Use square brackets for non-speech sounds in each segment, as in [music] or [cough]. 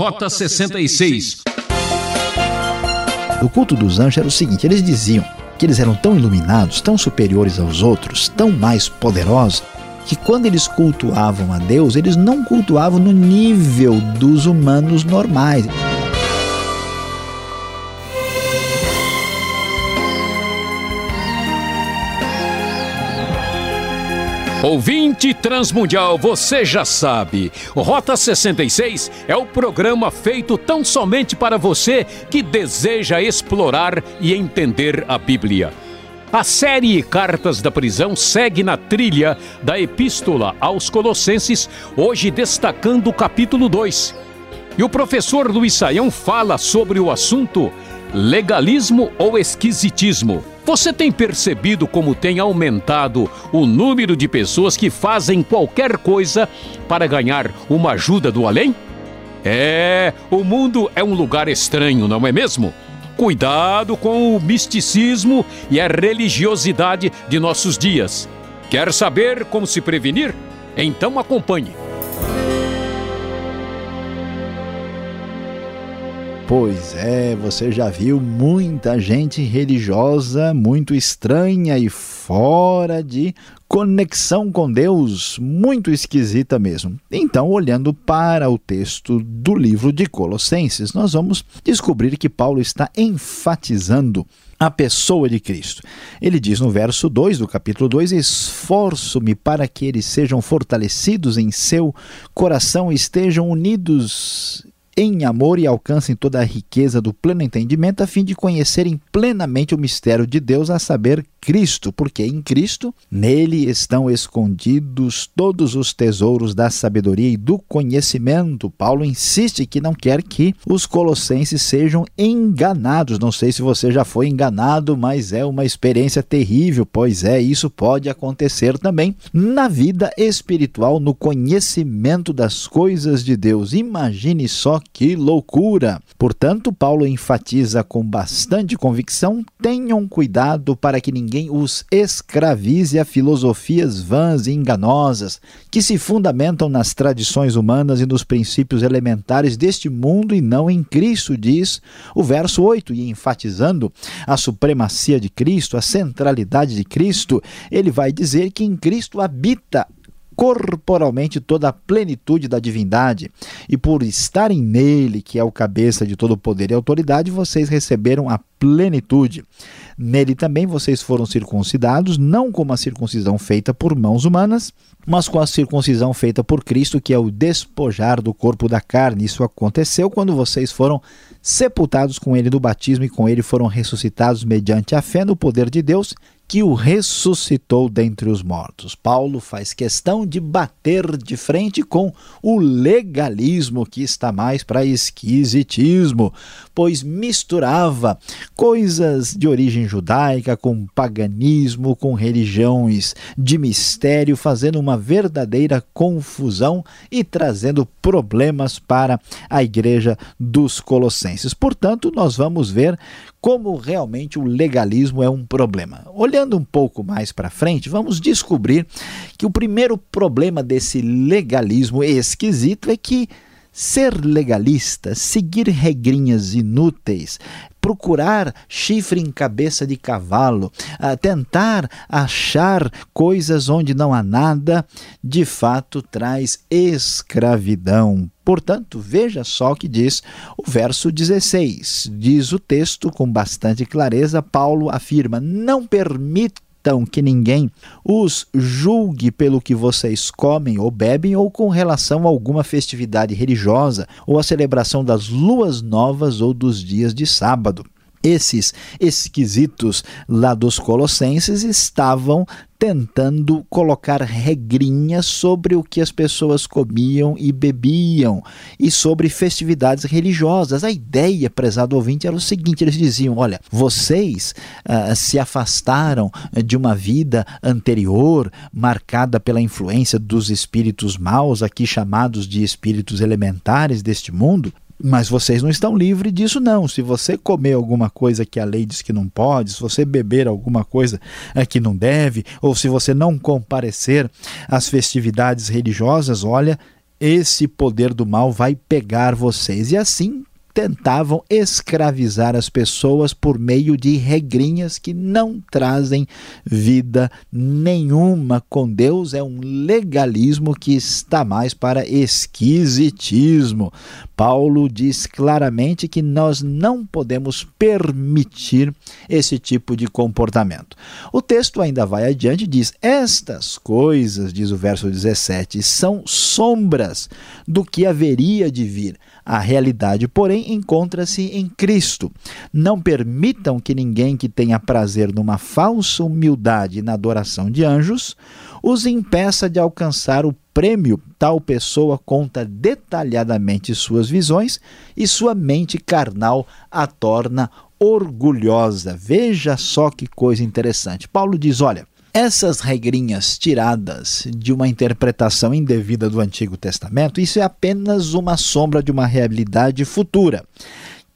Rota 66. O culto dos anjos era o seguinte: eles diziam que eles eram tão iluminados, tão superiores aos outros, tão mais poderosos, que quando eles cultuavam a Deus, eles não cultuavam no nível dos humanos normais. Ouvinte Transmundial, você já sabe. Rota 66 é o programa feito tão somente para você que deseja explorar e entender a Bíblia. A série Cartas da Prisão segue na trilha da Epístola aos Colossenses, hoje destacando o capítulo 2. E o professor Luiz Saião fala sobre o assunto legalismo ou esquisitismo. Você tem percebido como tem aumentado o número de pessoas que fazem qualquer coisa para ganhar uma ajuda do além? É, o mundo é um lugar estranho, não é mesmo? Cuidado com o misticismo e a religiosidade de nossos dias. Quer saber como se prevenir? Então acompanhe. Pois é, você já viu muita gente religiosa muito estranha e fora de conexão com Deus, muito esquisita mesmo. Então, olhando para o texto do livro de Colossenses, nós vamos descobrir que Paulo está enfatizando a pessoa de Cristo. Ele diz no verso 2 do capítulo 2: Esforço-me para que eles sejam fortalecidos em seu coração, estejam unidos em amor e alcancem toda a riqueza do pleno entendimento, a fim de conhecerem plenamente o mistério de Deus, a saber, Cristo, porque em Cristo, nele estão escondidos todos os tesouros da sabedoria e do conhecimento. Paulo insiste que não quer que os colossenses sejam enganados. Não sei se você já foi enganado, mas é uma experiência terrível, pois é, isso pode acontecer também na vida espiritual, no conhecimento das coisas de Deus. Imagine só que loucura! Portanto, Paulo enfatiza com bastante convicção: tenham cuidado para que ninguém os escravize a filosofias vãs e enganosas que se fundamentam nas tradições humanas e nos princípios elementares deste mundo e não em Cristo, diz o verso 8, e enfatizando a supremacia de Cristo, a centralidade de Cristo, ele vai dizer que em Cristo habita corporalmente toda a plenitude da divindade, e por estarem nele, que é o cabeça de todo poder e autoridade, vocês receberam a plenitude. Nele também vocês foram circuncidados, não como a circuncisão feita por mãos humanas, mas com a circuncisão feita por Cristo, que é o despojar do corpo da carne. Isso aconteceu quando vocês foram sepultados com ele no batismo e com ele foram ressuscitados mediante a fé no poder de Deus que o ressuscitou dentre os mortos. Paulo faz questão de bater de frente com o legalismo que está mais para esquisitismo, pois misturava coisas de origem judaica com paganismo, com religiões de mistério, fazendo uma verdadeira confusão e trazendo problemas para a igreja dos Colossenses. Portanto, nós vamos ver como realmente o legalismo é um problema. Olhando um pouco mais para frente, vamos descobrir que o primeiro problema desse legalismo esquisito é que ser legalista, seguir regrinhas inúteis, procurar chifre em cabeça de cavalo, tentar achar coisas onde não há nada, de fato traz escravidão. Portanto, veja só o que diz o verso 16. Diz o texto com bastante clareza: Paulo afirma: Não permita então que ninguém os julgue pelo que vocês comem ou bebem ou com relação a alguma festividade religiosa ou a celebração das luas novas ou dos dias de sábado. Esses esquisitos lá dos Colossenses estavam tentando colocar regrinhas sobre o que as pessoas comiam e bebiam e sobre festividades religiosas. A ideia, prezado ouvinte, era o seguinte: eles diziam, olha, vocês uh, se afastaram de uma vida anterior marcada pela influência dos espíritos maus, aqui chamados de espíritos elementares deste mundo, mas vocês não estão livres disso, não. Se você comer alguma coisa que a lei diz que não pode, se você beber alguma coisa é, que não deve, ou se você não comparecer às festividades religiosas, olha, esse poder do mal vai pegar vocês. E assim tentavam escravizar as pessoas por meio de regrinhas que não trazem vida nenhuma com Deus. É um legalismo que está mais para esquisitismo. Paulo diz claramente que nós não podemos permitir esse tipo de comportamento. O texto ainda vai adiante e diz: Estas coisas, diz o verso 17, são sombras do que haveria de vir. A realidade, porém, encontra-se em Cristo. Não permitam que ninguém que tenha prazer numa falsa humildade na adoração de anjos os impeça de alcançar o prêmio. Tal pessoa conta detalhadamente suas visões e sua mente carnal a torna orgulhosa. Veja só que coisa interessante. Paulo diz: olha. Essas regrinhas tiradas de uma interpretação indevida do Antigo Testamento, isso é apenas uma sombra de uma realidade futura.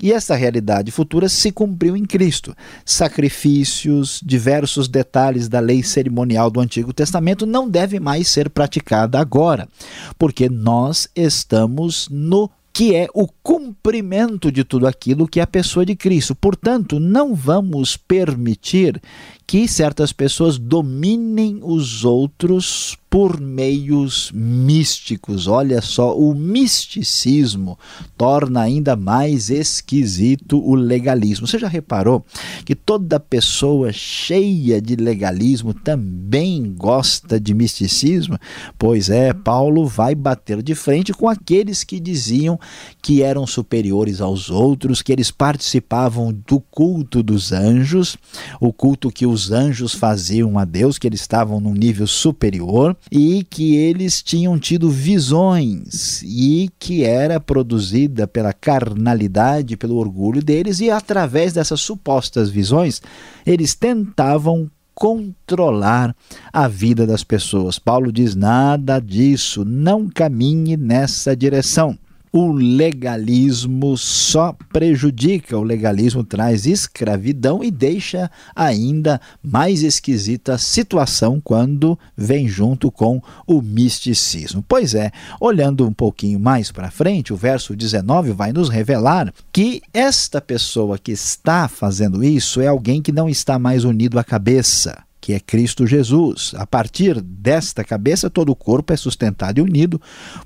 E essa realidade futura se cumpriu em Cristo. Sacrifícios, diversos detalhes da lei cerimonial do Antigo Testamento não devem mais ser praticada agora, porque nós estamos no que é o cumprimento de tudo aquilo que é a pessoa de Cristo. Portanto, não vamos permitir que certas pessoas dominem os outros por meios místicos. Olha só, o misticismo torna ainda mais esquisito o legalismo. Você já reparou que toda pessoa cheia de legalismo também gosta de misticismo? Pois é, Paulo vai bater de frente com aqueles que diziam que eram superiores aos outros, que eles participavam do culto dos anjos, o culto que os anjos faziam a Deus, que eles estavam num nível superior e que eles tinham tido visões e que era produzida pela carnalidade, pelo orgulho deles e através dessas supostas visões, eles tentavam controlar a vida das pessoas. Paulo diz: nada disso, não caminhe nessa direção o legalismo só prejudica, o legalismo traz escravidão e deixa ainda mais esquisita a situação quando vem junto com o misticismo. Pois é, olhando um pouquinho mais para frente, o verso 19 vai nos revelar que esta pessoa que está fazendo isso é alguém que não está mais unido à cabeça que é Cristo Jesus. A partir desta cabeça, todo o corpo é sustentado e unido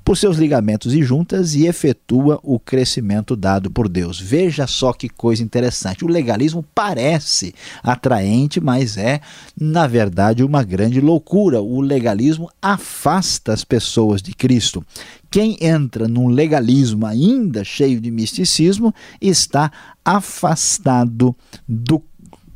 por seus ligamentos e juntas e efetua o crescimento dado por Deus. Veja só que coisa interessante. O legalismo parece atraente, mas é, na verdade, uma grande loucura. O legalismo afasta as pessoas de Cristo. Quem entra num legalismo ainda cheio de misticismo está afastado do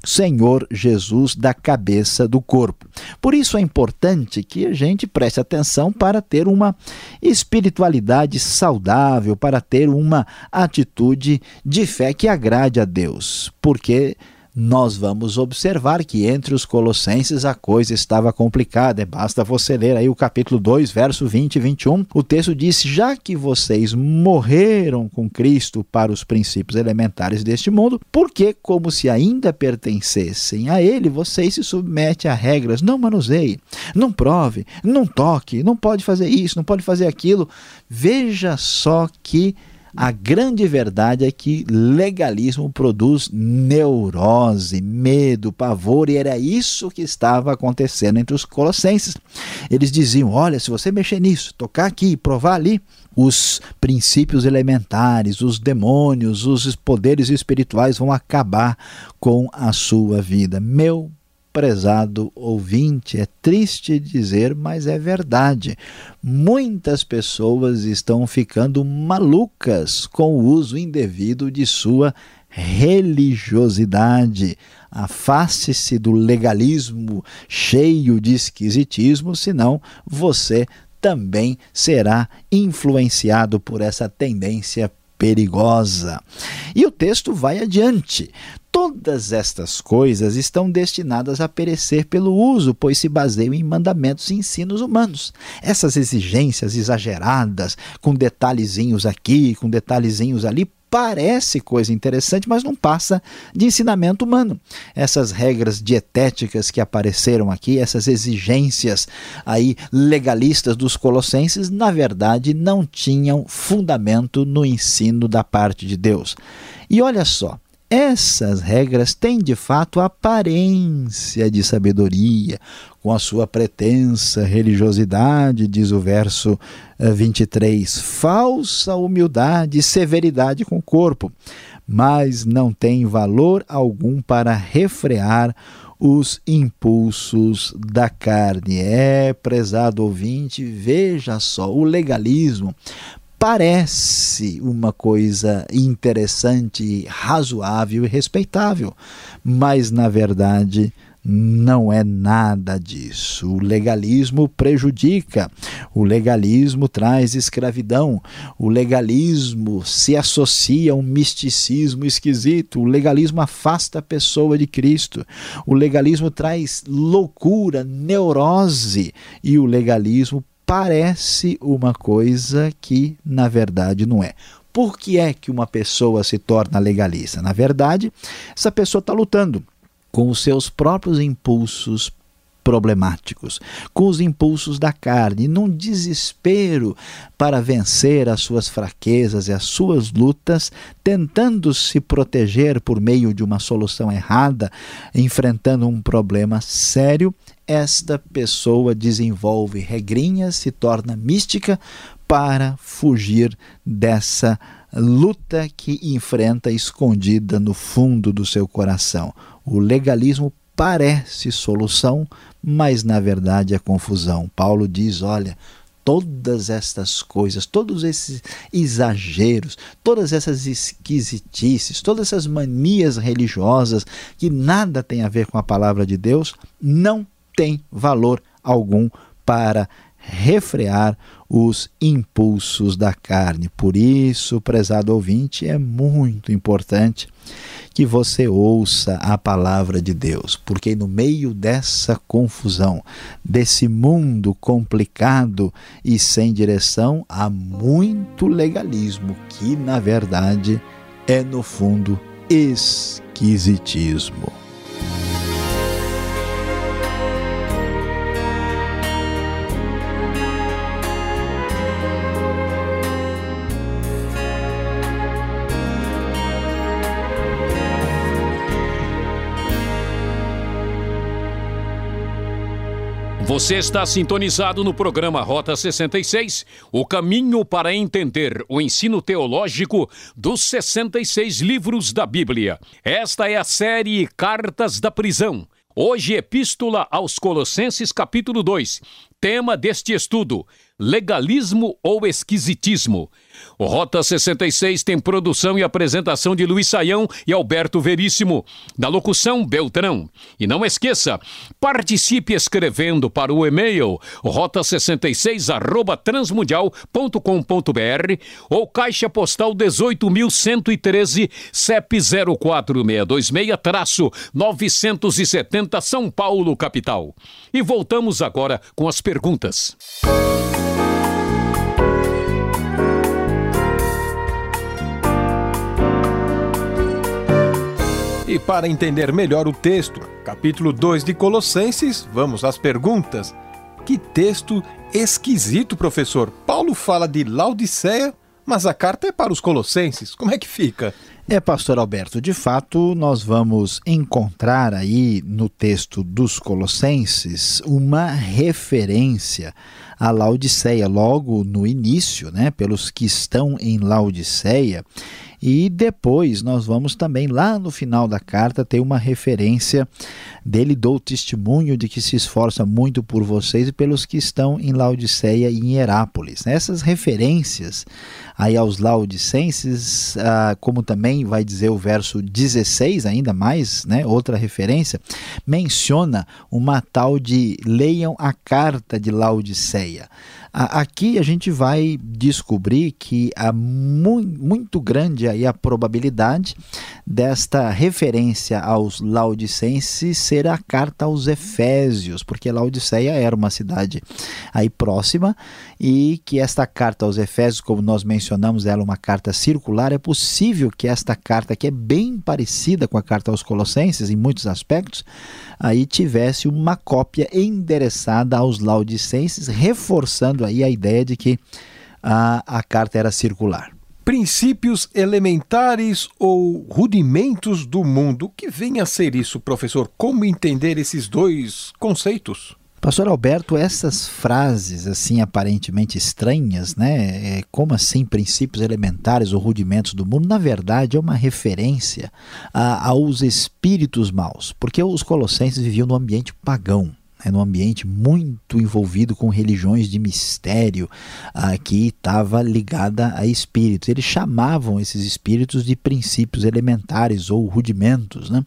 Senhor Jesus da cabeça do corpo. Por isso é importante que a gente preste atenção para ter uma espiritualidade saudável, para ter uma atitude de fé que agrade a Deus, porque nós vamos observar que entre os colossenses a coisa estava complicada. Basta você ler aí o capítulo 2, verso 20 e 21. O texto diz: Já que vocês morreram com Cristo para os princípios elementares deste mundo, porque, como se ainda pertencessem a Ele, vocês se submetem a regras. Não manuseie, não prove, não toque, não pode fazer isso, não pode fazer aquilo. Veja só que a grande verdade é que legalismo produz neurose, medo, pavor, e era isso que estava acontecendo entre os colossenses. Eles diziam: olha, se você mexer nisso, tocar aqui, provar ali, os princípios elementares, os demônios, os poderes espirituais vão acabar com a sua vida. Meu prezado ouvinte, é triste dizer, mas é verdade. Muitas pessoas estão ficando malucas com o uso indevido de sua religiosidade. Afaste-se do legalismo cheio de esquisitismo, senão você também será influenciado por essa tendência perigosa. E o texto vai adiante. Todas estas coisas estão destinadas a perecer pelo uso, pois se baseiam em mandamentos e ensinos humanos. Essas exigências exageradas, com detalhezinhos aqui, com detalhezinhos ali, parece coisa interessante, mas não passa de ensinamento humano. Essas regras dietéticas que apareceram aqui, essas exigências aí legalistas dos colossenses, na verdade não tinham fundamento no ensino da parte de Deus. E olha só, essas regras têm de fato aparência de sabedoria, com a sua pretensa religiosidade, diz o verso 23, eh, falsa humildade e severidade com o corpo, mas não tem valor algum para refrear os impulsos da carne. É, prezado ouvinte, veja só, o legalismo parece uma coisa interessante, razoável e respeitável, mas na verdade não é nada disso. O legalismo prejudica, o legalismo traz escravidão, o legalismo se associa a um misticismo esquisito, o legalismo afasta a pessoa de Cristo, o legalismo traz loucura, neurose e o legalismo parece uma coisa que na verdade não é. Por que é que uma pessoa se torna legalista? Na verdade, essa pessoa está lutando com os seus próprios impulsos problemáticos, com os impulsos da carne, num desespero para vencer as suas fraquezas e as suas lutas, tentando se proteger por meio de uma solução errada, enfrentando um problema sério, esta pessoa desenvolve regrinhas, se torna mística para fugir dessa luta que enfrenta escondida no fundo do seu coração. O legalismo parece solução, mas na verdade é confusão. Paulo diz: olha, todas estas coisas, todos esses exageros, todas essas esquisitices, todas essas manias religiosas que nada tem a ver com a palavra de Deus, não tem valor algum para refrear os impulsos da carne. Por isso, prezado ouvinte, é muito importante que você ouça a palavra de Deus, porque no meio dessa confusão, desse mundo complicado e sem direção, há muito legalismo que, na verdade, é no fundo esquisitismo. Você está sintonizado no programa Rota 66, o caminho para entender o ensino teológico dos 66 livros da Bíblia. Esta é a série Cartas da Prisão. Hoje, Epístola aos Colossenses, capítulo 2. Tema deste estudo: legalismo ou esquisitismo. O Rota 66 tem produção e apresentação de Luiz Saião e Alberto Veríssimo. Da locução, Beltrão. E não esqueça, participe escrevendo para o e-mail rota66 transmundial.com.br ou caixa postal 18.113 CEP 04626-970 São Paulo, capital. E voltamos agora com as perguntas. E para entender melhor o texto, capítulo 2 de Colossenses, vamos às perguntas. Que texto esquisito, professor. Paulo fala de Laodiceia, mas a carta é para os colossenses. Como é que fica? É, pastor Alberto, de fato, nós vamos encontrar aí no texto dos Colossenses uma referência à Laodiceia, logo no início, né, pelos que estão em Laodiceia. E depois nós vamos também, lá no final da carta, ter uma referência dele, dou testemunho de que se esforça muito por vocês e pelos que estão em Laodiceia e em Herápolis. Essas referências aí aos laodicenses, ah, como também vai dizer o verso 16, ainda mais, né, outra referência, menciona uma tal de leiam a carta de Laodiceia. Aqui a gente vai descobrir que há muito grande aí a probabilidade desta referência aos laudicenses ser a carta aos Efésios, porque Laodiceia era uma cidade aí próxima e que esta carta aos Efésios, como nós mencionamos, ela é uma carta circular. É possível que esta carta, que é bem parecida com a carta aos Colossenses em muitos aspectos, aí tivesse uma cópia endereçada aos Laodicenses, reforçando aí a ideia de que a, a carta era circular princípios elementares ou rudimentos do mundo. O que vem a ser isso, professor? Como entender esses dois conceitos? Pastor Alberto, essas frases assim aparentemente estranhas, né? É, como assim princípios elementares ou rudimentos do mundo? Na verdade, é uma referência a, aos espíritos maus, porque os colossenses viviam num ambiente pagão é num ambiente muito envolvido com religiões de mistério, ah, que estava ligada a espíritos. Eles chamavam esses espíritos de princípios elementares ou rudimentos. Né?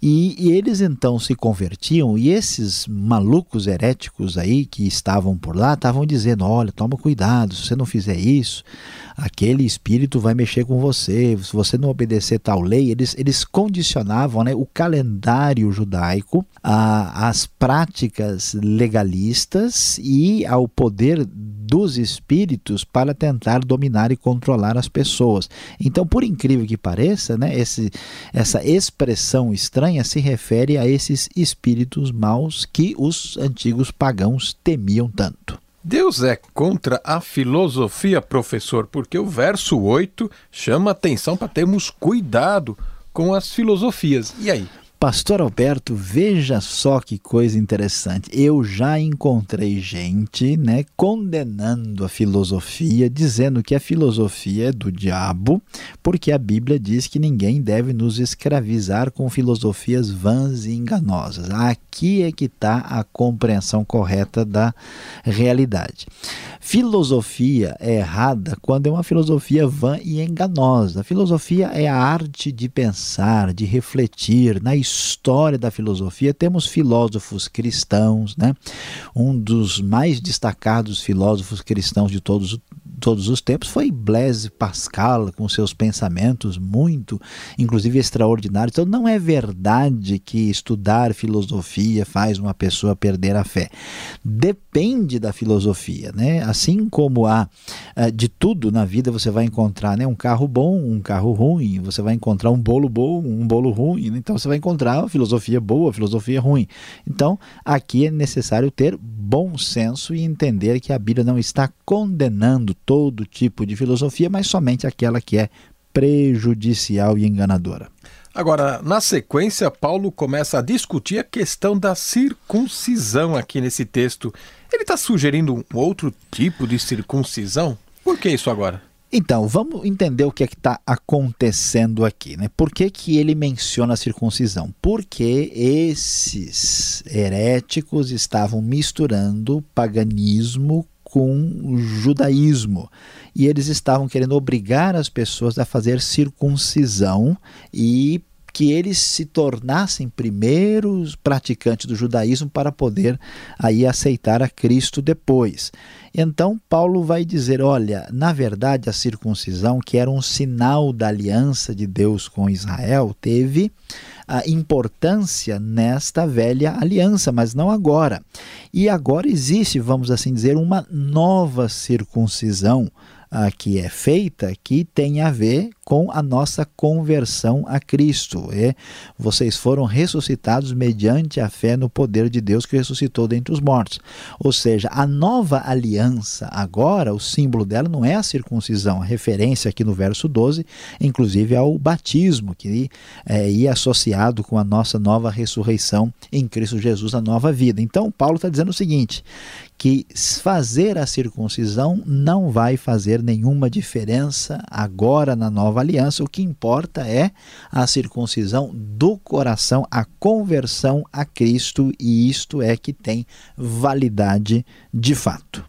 E, e, eles então se convertiam, e esses malucos heréticos aí que estavam por lá estavam dizendo: olha, toma cuidado, se você não fizer isso, aquele espírito vai mexer com você, se você não obedecer tal lei. Eles, eles condicionavam né, o calendário judaico às práticas legalistas e ao poder dos espíritos para tentar dominar e controlar as pessoas. Então, por incrível que pareça, né, esse, essa expressão estranha se refere a esses espíritos maus que os antigos pagãos temiam tanto. Deus é contra a filosofia, professor, porque o verso 8 chama atenção para termos cuidado com as filosofias. E aí? Pastor Alberto, veja só que coisa interessante. Eu já encontrei gente, né, condenando a filosofia, dizendo que a filosofia é do diabo, porque a Bíblia diz que ninguém deve nos escravizar com filosofias vãs e enganosas. Aqui é que está a compreensão correta da realidade. Filosofia é errada quando é uma filosofia vã e enganosa. A filosofia é a arte de pensar, de refletir na história da filosofia, temos filósofos cristãos, né? Um dos mais destacados filósofos cristãos de todos todos os tempos foi Blaise Pascal, com seus pensamentos muito, inclusive extraordinários. Então, não é verdade que estudar filosofia faz uma pessoa perder a fé. Depende da filosofia, né? Assim como há eh, de tudo na vida, você vai encontrar né, um carro bom, um carro ruim, você vai encontrar um bolo bom, um bolo ruim. Né? Então, você vai encontrar filosofia boa, filosofia ruim. Então, aqui é necessário ter bom senso e entender que a Bíblia não está condenando todo tipo de filosofia, mas somente aquela que é prejudicial e enganadora. Agora, na sequência, Paulo começa a discutir a questão da circuncisão aqui nesse texto. Ele está sugerindo um outro tipo de circuncisão? Por que isso agora? Então, vamos entender o que é que está acontecendo aqui. Né? Por que, que ele menciona a circuncisão? Porque esses heréticos estavam misturando paganismo com judaísmo. E eles estavam querendo obrigar as pessoas a fazer circuncisão e que eles se tornassem primeiros praticantes do judaísmo para poder aí aceitar a Cristo depois. Então Paulo vai dizer, olha, na verdade a circuncisão, que era um sinal da aliança de Deus com Israel, teve importância nesta velha aliança, mas não agora. E agora existe, vamos assim dizer, uma nova circuncisão a que é feita que tem a ver com a nossa conversão a Cristo. É, vocês foram ressuscitados mediante a fé no poder de Deus que ressuscitou dentre os mortos. Ou seja, a nova aliança, agora, o símbolo dela não é a circuncisão, a referência aqui no verso 12, inclusive ao batismo, que é, ia associado com a nossa nova ressurreição em Cristo Jesus, a nova vida. Então, Paulo está dizendo o seguinte: que fazer a circuncisão não vai fazer nenhuma diferença agora na nova aliança. O que importa é a circuncisão do coração, a conversão a Cristo, e isto é que tem validade de fato.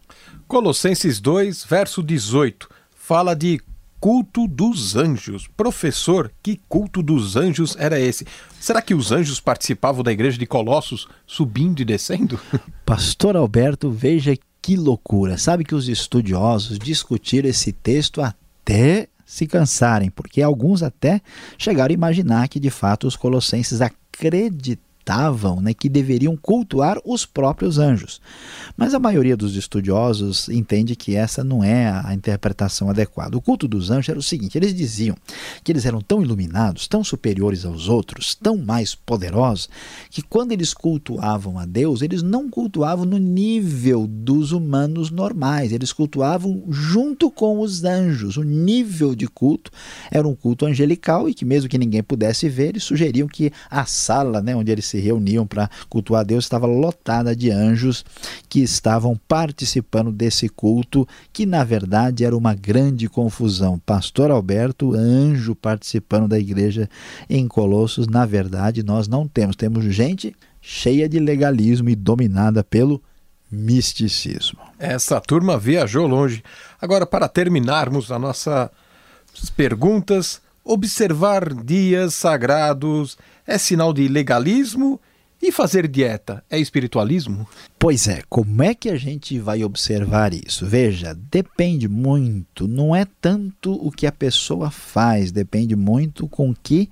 Colossenses 2, verso 18, fala de culto dos anjos. Professor, que culto dos anjos era esse? Será que os anjos participavam da igreja de Colossos subindo e descendo? [laughs] Pastor Alberto, veja que loucura. Sabe que os estudiosos discutiram esse texto até se cansarem, porque alguns até chegaram a imaginar que de fato os colossenses acreditavam acreditavam né, que deveriam cultuar os próprios anjos. Mas a maioria dos estudiosos entende que essa não é a interpretação adequada. O culto dos anjos era o seguinte: eles diziam que eles eram tão iluminados, tão superiores aos outros, tão mais poderosos, que quando eles cultuavam a Deus, eles não cultuavam no nível dos humanos normais, eles cultuavam junto com os anjos. O nível de culto era um culto angelical e que, mesmo que ninguém pudesse ver, eles sugeriam que a sala né, onde eles se reuniam para cultuar Deus estava lotada de anjos que estavam participando desse culto, que na verdade era uma grande confusão. Pastor Alberto, anjo participando da igreja em Colossos, na verdade nós não temos. Temos gente cheia de legalismo e dominada pelo misticismo. Essa turma viajou longe. Agora, para terminarmos a nossa perguntas, observar dias sagrados é sinal de legalismo e fazer dieta é espiritualismo? Pois é, como é que a gente vai observar isso? Veja, depende muito, não é tanto o que a pessoa faz, depende muito com que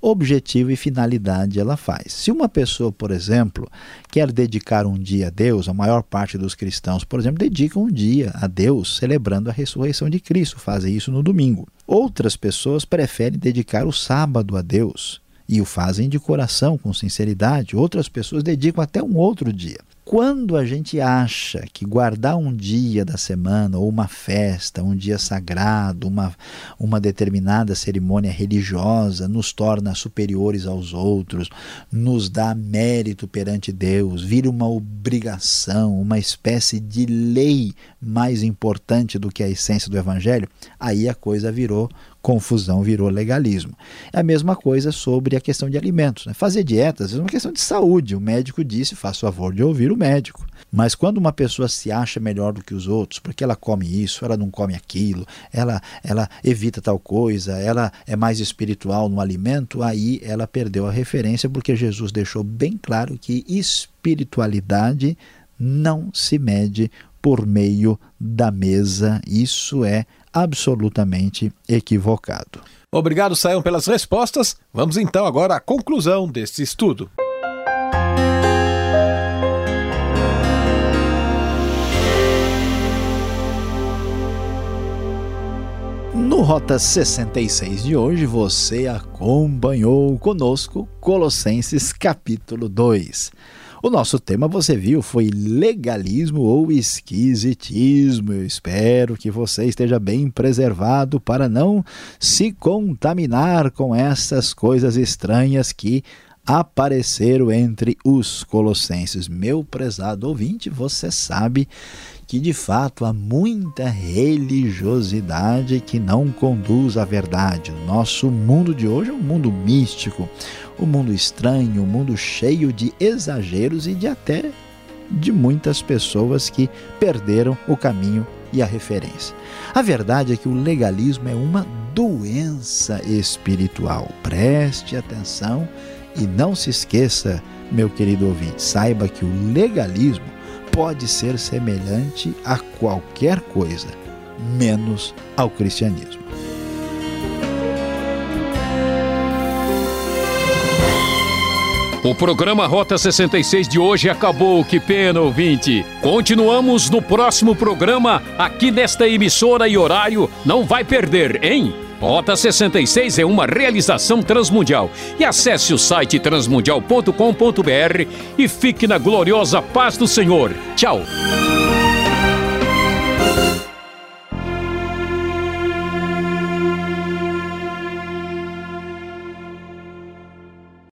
objetivo e finalidade ela faz. Se uma pessoa, por exemplo, quer dedicar um dia a Deus, a maior parte dos cristãos, por exemplo, dedicam um dia a Deus celebrando a ressurreição de Cristo, fazem isso no domingo. Outras pessoas preferem dedicar o sábado a Deus e o fazem de coração, com sinceridade. Outras pessoas dedicam até um outro dia. Quando a gente acha que guardar um dia da semana, ou uma festa, um dia sagrado, uma, uma determinada cerimônia religiosa, nos torna superiores aos outros, nos dá mérito perante Deus, vira uma obrigação, uma espécie de lei mais importante do que a essência do Evangelho, aí a coisa virou confusão virou legalismo. É a mesma coisa sobre a questão de alimentos. Né? Fazer dietas é uma questão de saúde. O médico disse, o favor de ouvir o médico. Mas quando uma pessoa se acha melhor do que os outros, porque ela come isso, ela não come aquilo, ela, ela evita tal coisa, ela é mais espiritual no alimento, aí ela perdeu a referência, porque Jesus deixou bem claro que espiritualidade não se mede por meio da mesa. Isso é absolutamente equivocado. Obrigado, Saiam, pelas respostas. Vamos então agora à conclusão deste estudo. No Rota 66 de hoje, você acompanhou conosco Colossenses capítulo 2. O nosso tema, você viu, foi legalismo ou esquisitismo. Eu espero que você esteja bem preservado para não se contaminar com essas coisas estranhas que apareceram entre os colossenses. Meu prezado ouvinte, você sabe que de fato há muita religiosidade que não conduz à verdade. O nosso mundo de hoje é um mundo místico, um mundo estranho, um mundo cheio de exageros e de até de muitas pessoas que perderam o caminho e a referência. A verdade é que o legalismo é uma doença espiritual. Preste atenção e não se esqueça, meu querido ouvinte, saiba que o legalismo pode ser semelhante a qualquer coisa, menos ao cristianismo. O programa Rota 66 de hoje acabou, que pena, ouvinte. Continuamos no próximo programa, aqui nesta emissora e horário. Não vai perder, hein? Rota 66 é uma realização transmundial. E acesse o site transmundial.com.br e fique na gloriosa paz do Senhor. Tchau.